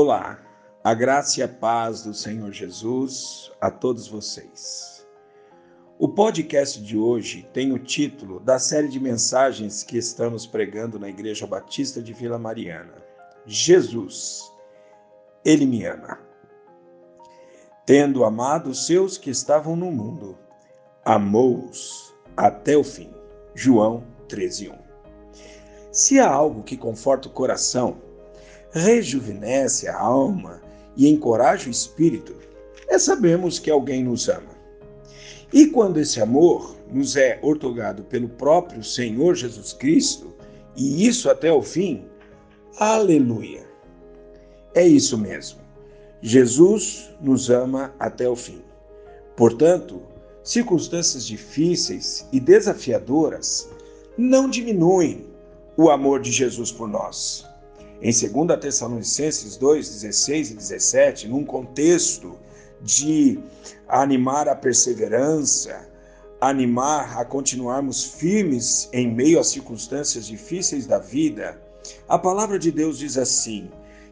Olá, a graça e a paz do Senhor Jesus a todos vocês. O podcast de hoje tem o título da série de mensagens que estamos pregando na Igreja Batista de Vila Mariana. Jesus, Ele me ama. Tendo amado os seus que estavam no mundo, amou-os até o fim. João 13:1. Se há algo que conforta o coração, rejuvenesce a alma e encoraja o espírito, é sabermos que alguém nos ama. E quando esse amor nos é ortogado pelo próprio Senhor Jesus Cristo, e isso até o fim, aleluia! É isso mesmo. Jesus nos ama até o fim. Portanto, circunstâncias difíceis e desafiadoras não diminuem o amor de Jesus por nós. Em 2 Tessalonicenses 2, 16 e 17, num contexto de animar a perseverança, animar a continuarmos firmes em meio às circunstâncias difíceis da vida, a palavra de Deus diz assim: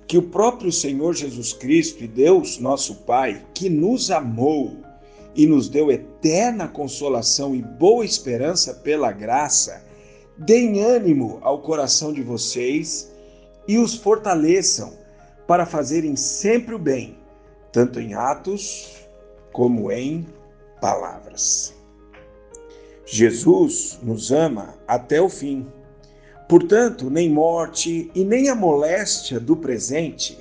que o próprio Senhor Jesus Cristo e Deus, nosso Pai, que nos amou e nos deu eterna consolação e boa esperança pela graça, deem ânimo ao coração de vocês e os fortaleçam para fazerem sempre o bem, tanto em atos como em palavras. Jesus nos ama até o fim. Portanto, nem morte e nem a moléstia do presente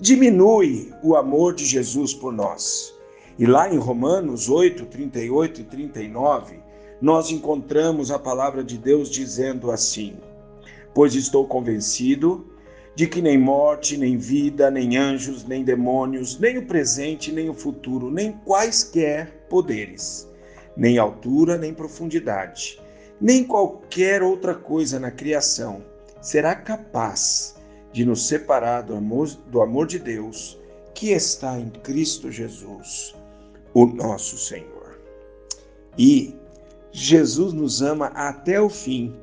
diminui o amor de Jesus por nós. E lá em Romanos 8, 38 e 39, nós encontramos a palavra de Deus dizendo assim: Pois estou convencido de que nem morte, nem vida, nem anjos, nem demônios, nem o presente, nem o futuro, nem quaisquer poderes, nem altura, nem profundidade, nem qualquer outra coisa na criação será capaz de nos separar do amor, do amor de Deus que está em Cristo Jesus, o nosso Senhor. E Jesus nos ama até o fim,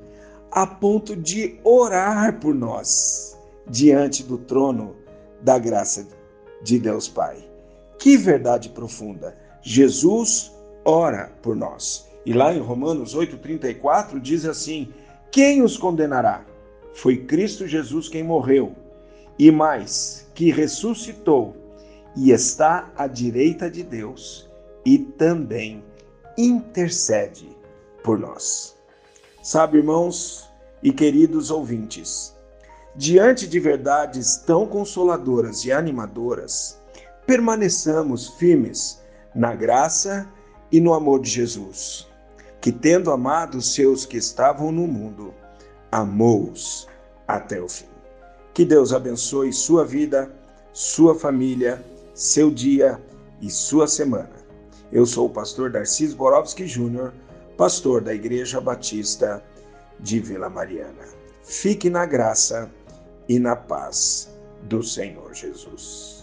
a ponto de orar por nós diante do trono da graça de Deus Pai. Que verdade profunda! Jesus ora por nós. E lá em Romanos 8,34 diz assim: Quem os condenará? Foi Cristo Jesus quem morreu, e mais, que ressuscitou e está à direita de Deus e também intercede por nós. Sabe, irmãos e queridos ouvintes, Diante de verdades tão consoladoras e animadoras, permaneçamos firmes na graça e no amor de Jesus, que, tendo amado os seus que estavam no mundo, amou-os até o fim. Que Deus abençoe sua vida, sua família, seu dia e sua semana. Eu sou o pastor Darcis Borowski Júnior, pastor da Igreja Batista de Vila Mariana. Fique na graça e na paz do Senhor Jesus.